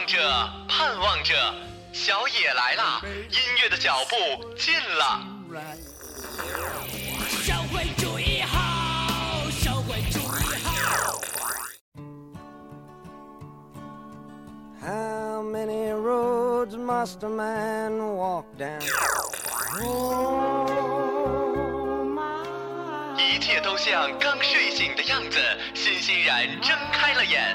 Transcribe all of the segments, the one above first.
望着，盼望着，小野来啦！音乐的脚步近了。社会主义好，社会主义好。How many roads must a man walk down? 一切都像刚睡醒的样子，欣欣然睁开了眼。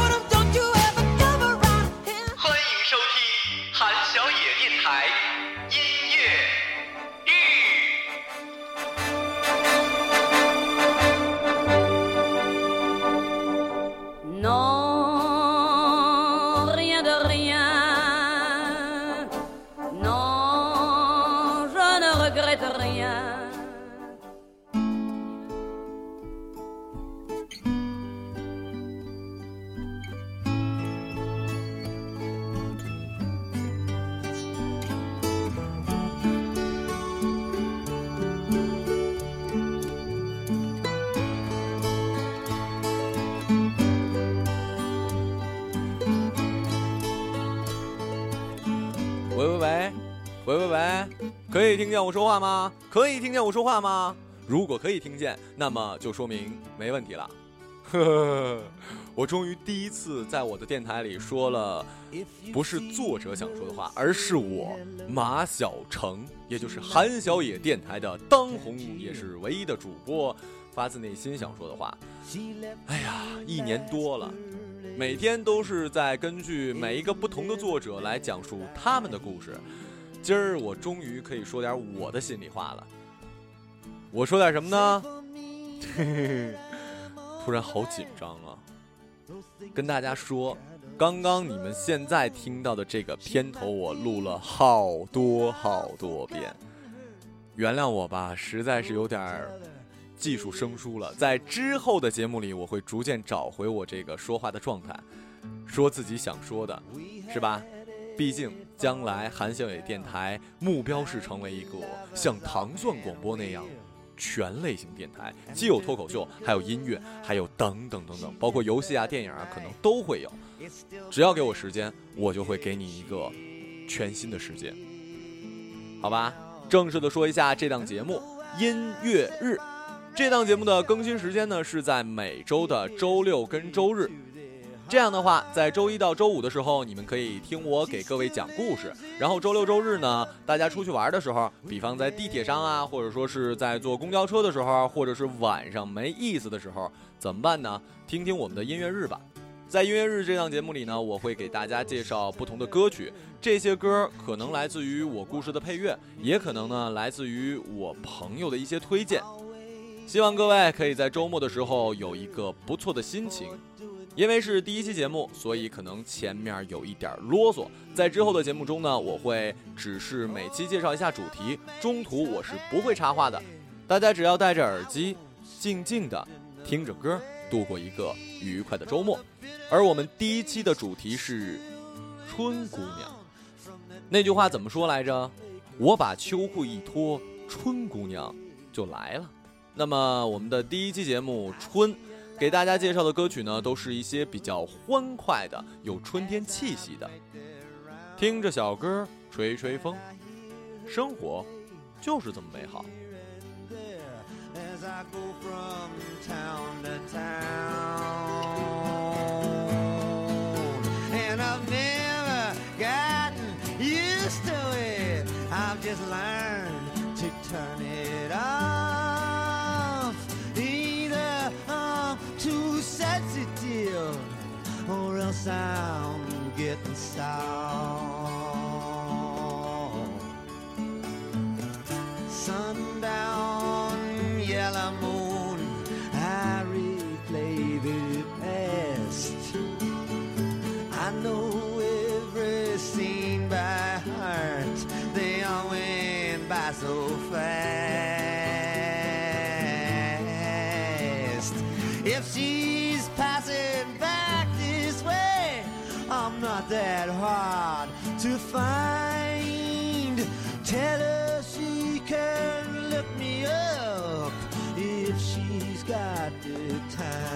可以听见我说话吗？可以听见我说话吗？如果可以听见，那么就说明没问题了。呵呵，我终于第一次在我的电台里说了，不是作者想说的话，而是我马小成，也就是韩小野电台的当红也是唯一的主播，发自内心想说的话。哎呀，一年多了，每天都是在根据每一个不同的作者来讲述他们的故事。今儿我终于可以说点我的心里话了。我说点什么呢？突然好紧张啊！跟大家说，刚刚你们现在听到的这个片头，我录了好多好多遍。原谅我吧，实在是有点技术生疏了。在之后的节目里，我会逐渐找回我这个说话的状态，说自己想说的，是吧？毕竟，将来韩小野电台目标是成为一个像糖蒜广播那样全类型电台，既有脱口秀，还有音乐，还有等等等等，包括游戏啊、电影啊，可能都会有。只要给我时间，我就会给你一个全新的世界。好吧，正式的说一下这档节目《音乐日》。这档节目的更新时间呢，是在每周的周六跟周日。这样的话，在周一到周五的时候，你们可以听我给各位讲故事。然后周六周日呢，大家出去玩的时候，比方在地铁上啊，或者说是在坐公交车的时候，或者是晚上没意思的时候，怎么办呢？听听我们的音乐日吧。在音乐日这档节目里呢，我会给大家介绍不同的歌曲，这些歌可能来自于我故事的配乐，也可能呢来自于我朋友的一些推荐。希望各位可以在周末的时候有一个不错的心情。因为是第一期节目，所以可能前面有一点啰嗦。在之后的节目中呢，我会只是每期介绍一下主题，中途我是不会插话的。大家只要戴着耳机，静静的听着歌，度过一个愉快的周末。而我们第一期的主题是春姑娘。那句话怎么说来着？我把秋裤一脱，春姑娘就来了。那么我们的第一期节目春。给大家介绍的歌曲呢，都是一些比较欢快的，有春天气息的。听着小歌，吹吹风，生活就是这么美好。or else I'm getting sour. time.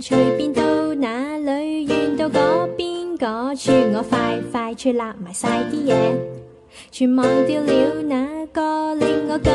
随便到哪里，远到嗰边嗰处，我快快脆立埋晒啲嘢，全忘掉了那个令我感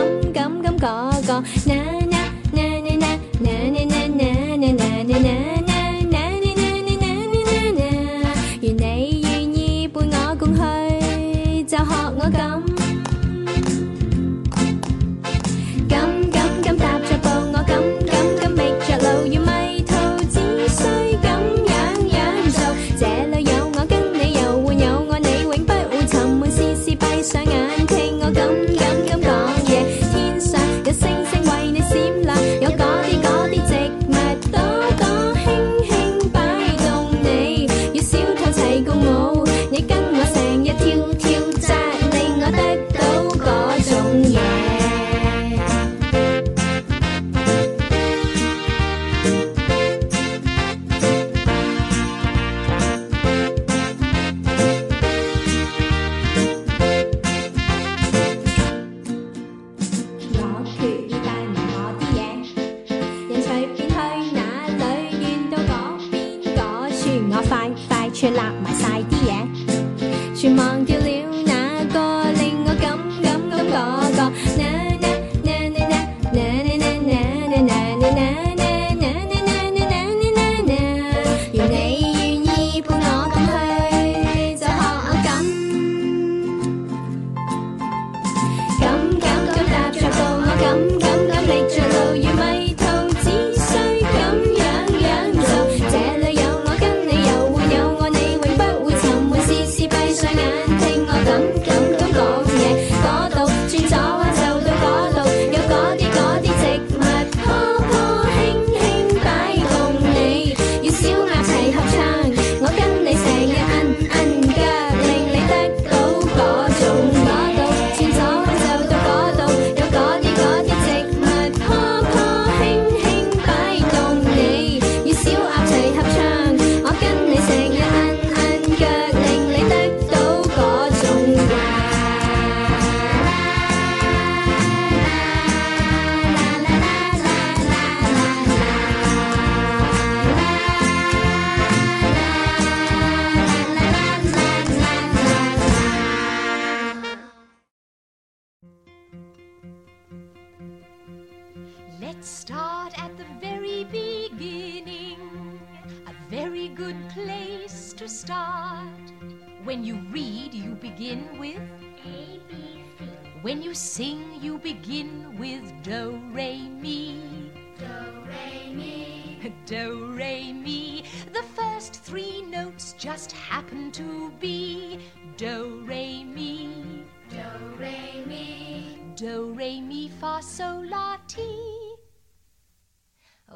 Let's start at the very beginning. A very good place to start. When you read, you begin with A, B, C. When you sing, you begin with Do, Re, Mi. Do, Re, Mi. Do, Re, Mi. The first three notes just happen to be Do,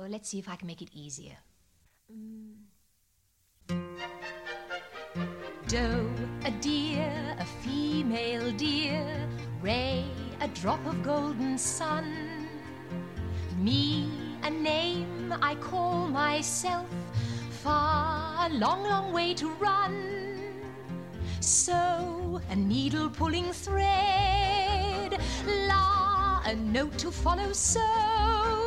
let's see if I can make it easier. Mm. Doe, a deer, a female deer. Ray, a drop of golden sun. Me, a name I call myself. Far, a long, long way to run. So, a needle pulling thread. La, a note to follow. So,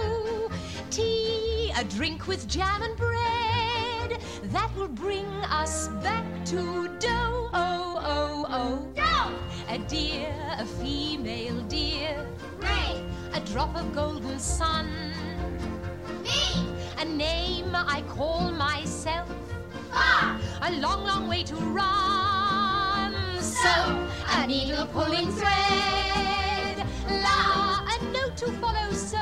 a drink with jam and bread. That will bring us back to dough. Oh, oh, oh. Dough! A deer, a female deer. Ray, a drop of golden sun. Me, a name I call myself. Far, a long, long way to run. So, a needle pulling thread. La, a note to follow. So,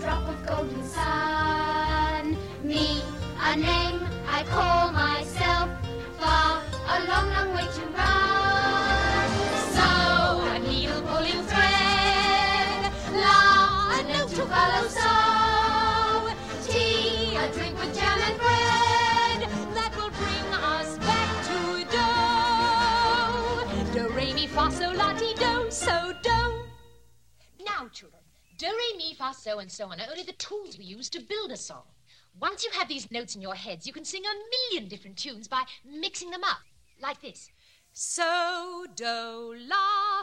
drop of golden sun. Me, a name I call myself. Far, a long, long way to run. So, a needle pulling thread. La, a note to follow. So, tea, a drink with jam and bread. That will bring us back to dough. Do, re, mi, fa, sol, la, ti, do, so, do do, re, mi, fa, so, and so on are only the tools we use to build a song. Once you have these notes in your heads, you can sing a million different tunes by mixing them up, like this. So, do, la,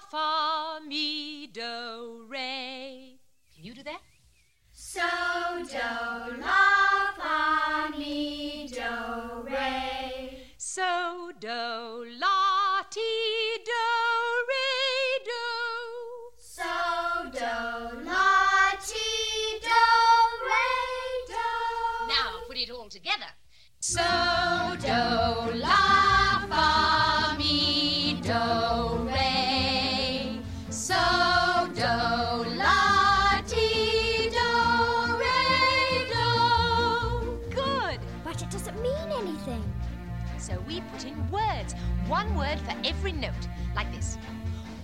one word for every note, like this.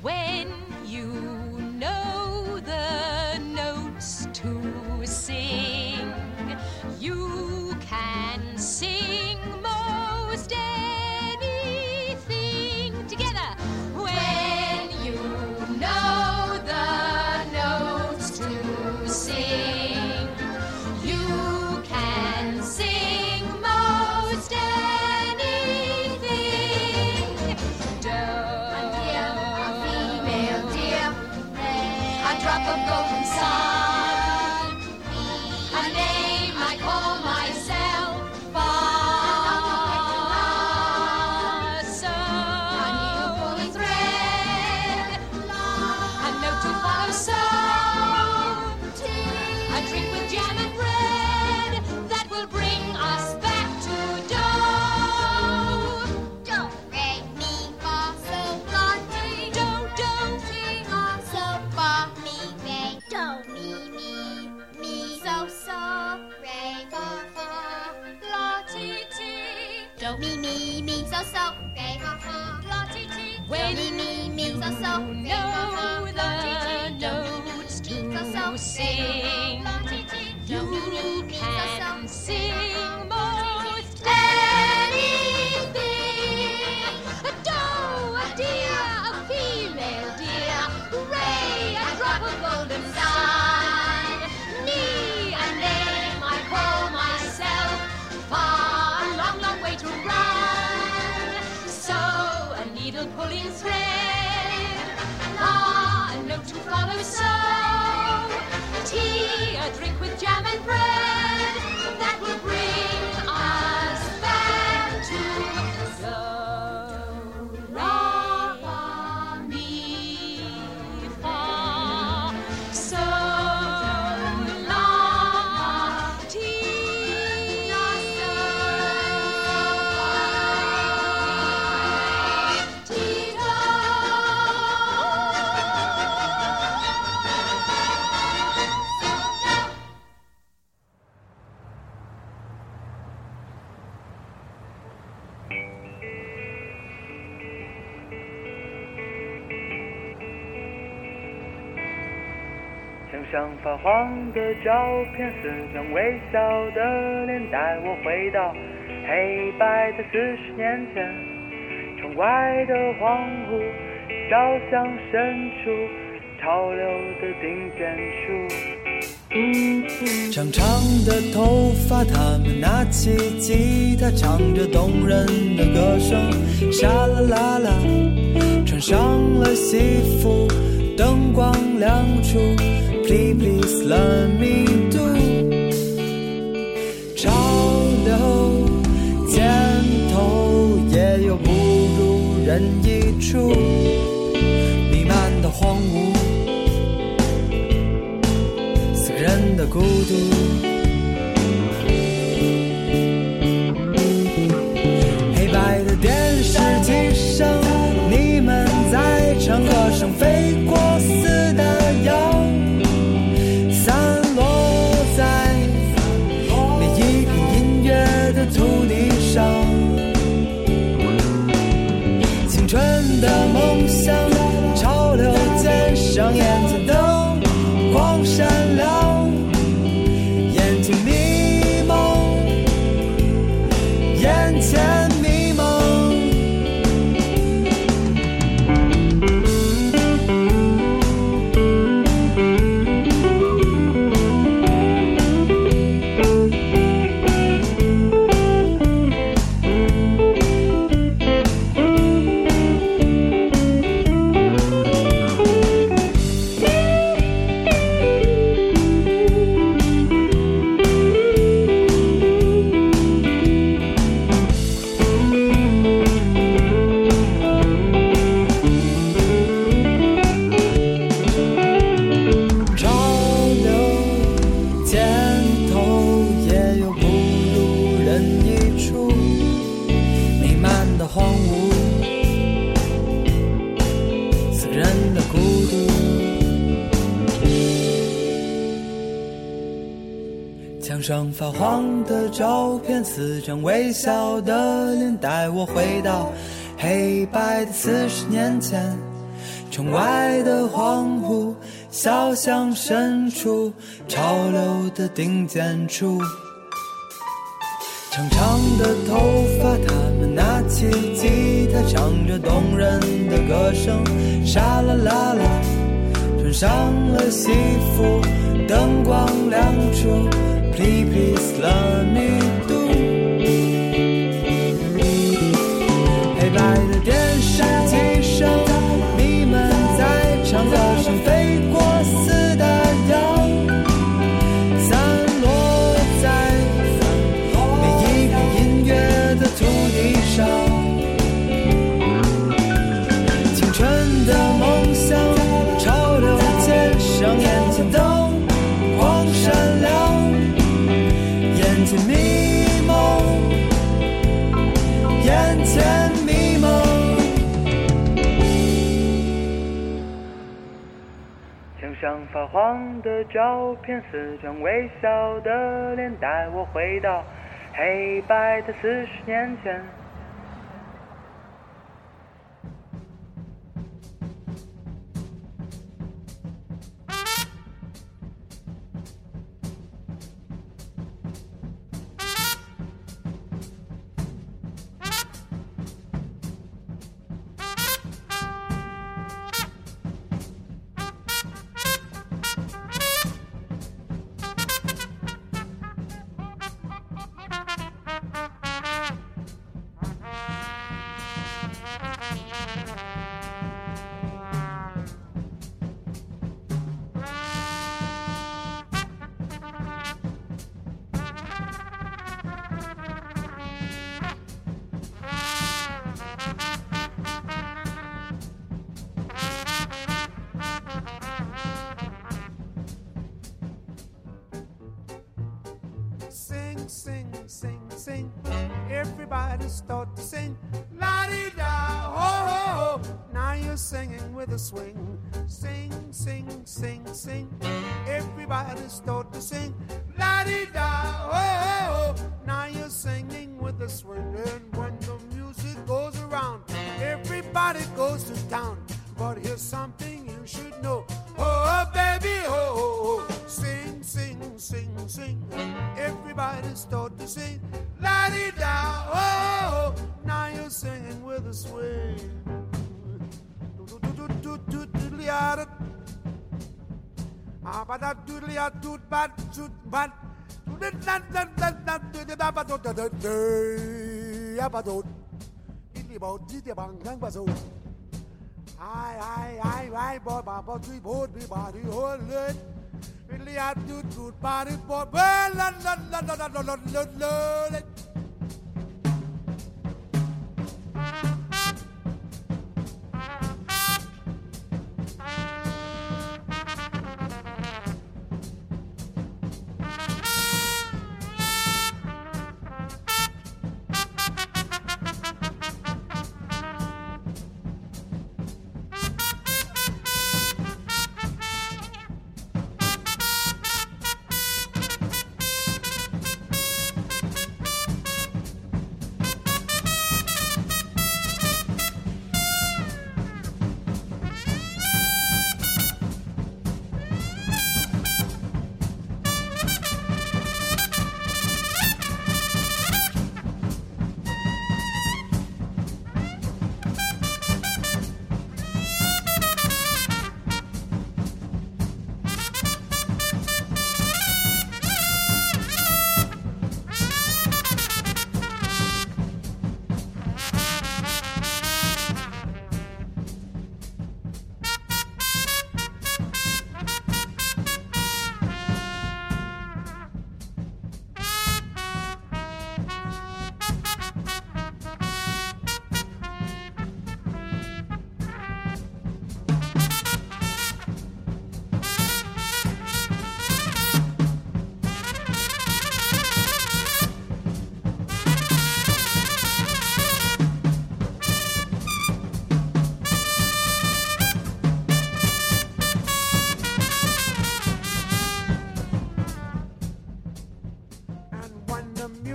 When you know the jam and pray. 发黄的照片，似曾微笑的脸。带我回到黑白的四十年前，窗外的恍惚，照向深处，潮流的顶尖处，长长的头发。他们拿起吉他，唱着动人的歌声。沙啦啦啦，穿上了西服，灯光亮出。please, please love me do. 照片，四张微笑的脸，带我回到黑白的四十年前。窗外的荒芜，小巷深处，潮流的顶尖处。长长的头发，他们拿起吉他，唱着动人的歌声，沙啦啦啦，穿上了西服，灯光亮处 Play, please love me. 张发黄的照片，四张微笑的脸，带我回到黑白的四十年前。Sing, sing, sing. Everybody start to sing. La di da, ho ho ho. Now you're singing with a swing. Sing, sing, sing, sing. Everybody start to sing. La di da, ho ho ho. Now you're singing with a swing. And when the music goes around, everybody goes to town. But here's something you should know. Oh, baby, oh. Sing, sing, sing, sing everybody start to sing. La di da, oh, oh, now you're singing with a swing. Really I do good body boy. La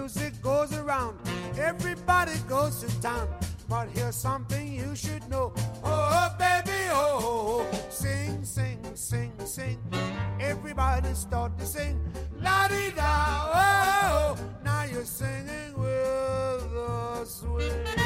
music goes around. Everybody goes to town. But here's something you should know. Oh, baby, oh, sing, sing, sing, sing. Everybody start to sing. La di da, oh. Now you're singing with the swing.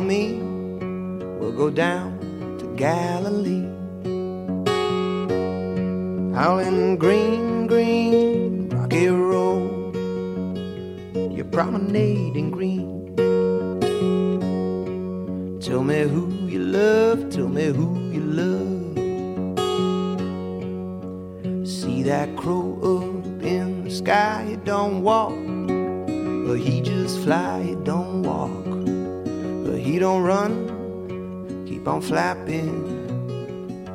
Me. We'll go down to Galilee. Out in green, green, rocky road. You promenade in green. Tell me who you love, tell me who you love. See that crow up in the sky, he don't walk, but he just fly, he don't walk, but he don't run, keep on flapping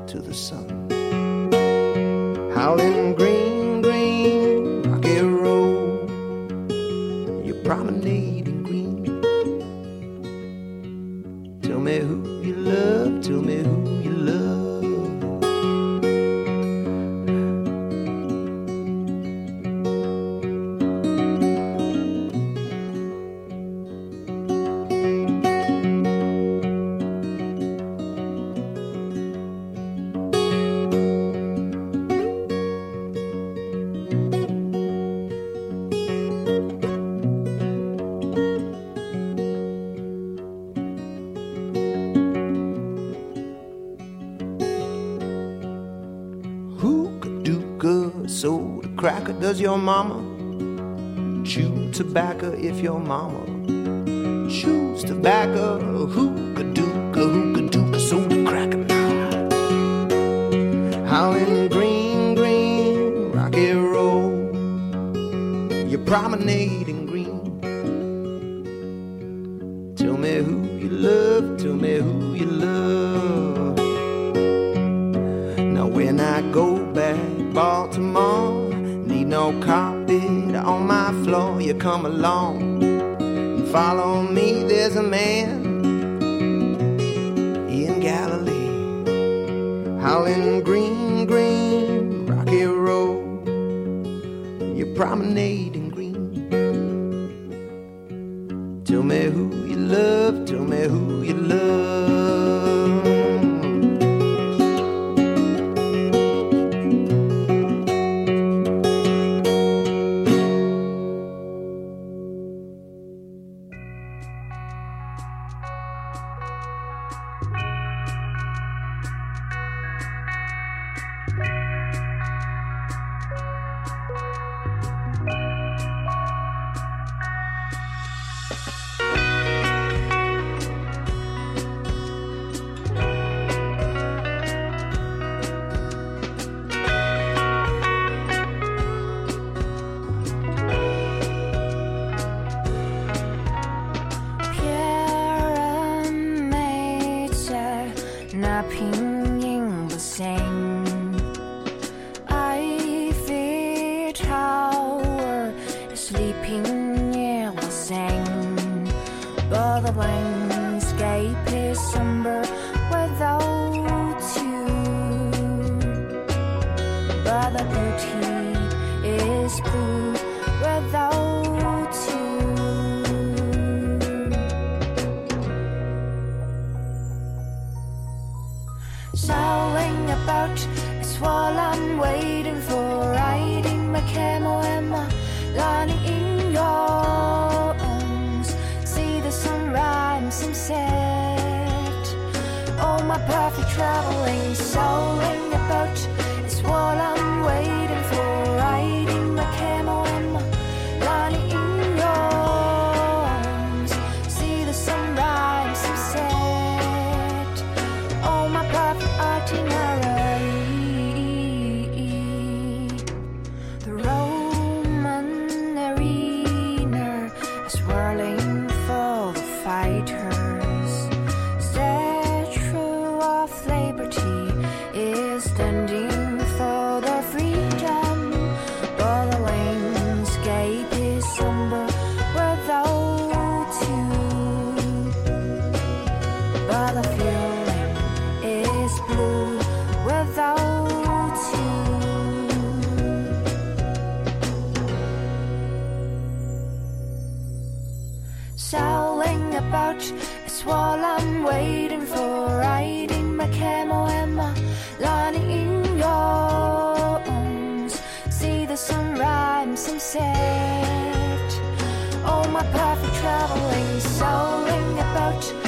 to the sun. Howling green, green, cracker, does your mama chew tobacco if your mama chews tobacco? Hookah dooka, hookah dooka soda cracker now. Howling green, green, rocky road. You promenade Sailing about is what I'm waiting for. Riding my camel and my lining in your arms. See the sunrise and sunset. Oh, my perfect traveling. Sailing about is what I'm waiting about is while I'm waiting for riding my camel and my lying in your arms. See the sunrise and sunset. Oh, my perfect traveling, strolling about is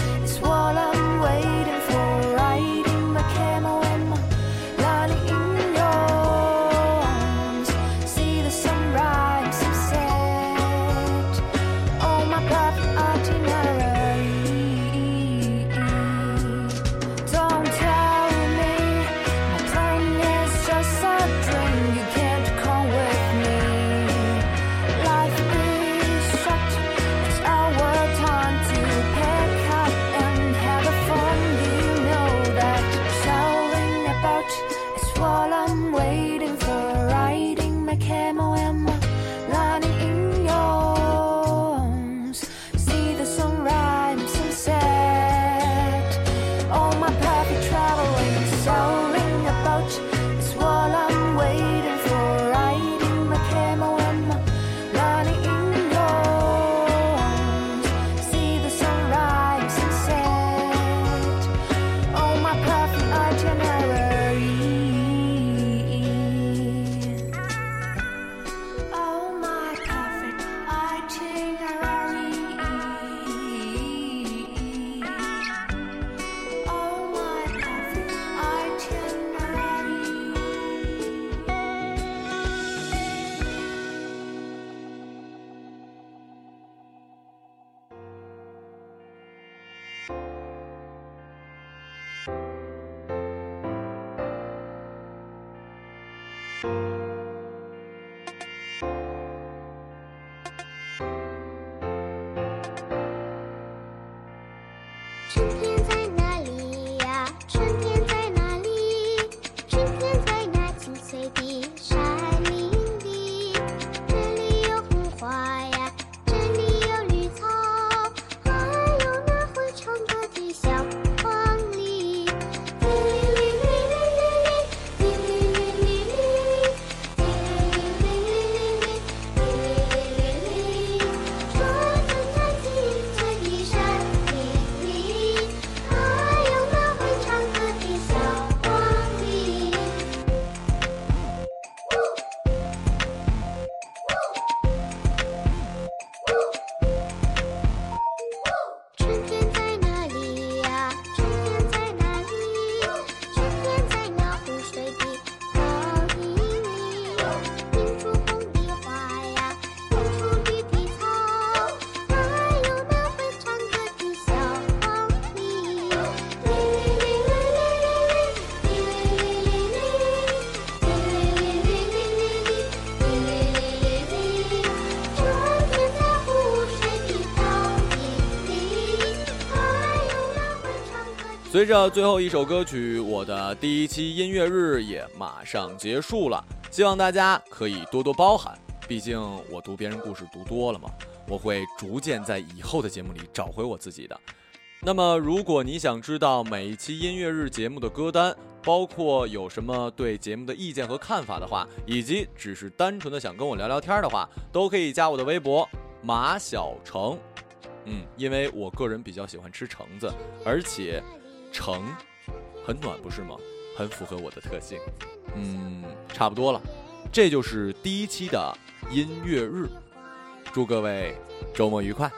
随着最后一首歌曲，我的第一期音乐日也马上结束了，希望大家可以多多包涵。毕竟我读别人故事读多了嘛，我会逐渐在以后的节目里找回我自己的。那么，如果你想知道每一期音乐日节目的歌单，包括有什么对节目的意见和看法的话，以及只是单纯的想跟我聊聊天的话，都可以加我的微博马小成。嗯，因为我个人比较喜欢吃橙子，而且橙很暖，不是吗？很符合我的特性。嗯，差不多了，这就是第一期的音乐日。祝各位周末愉快。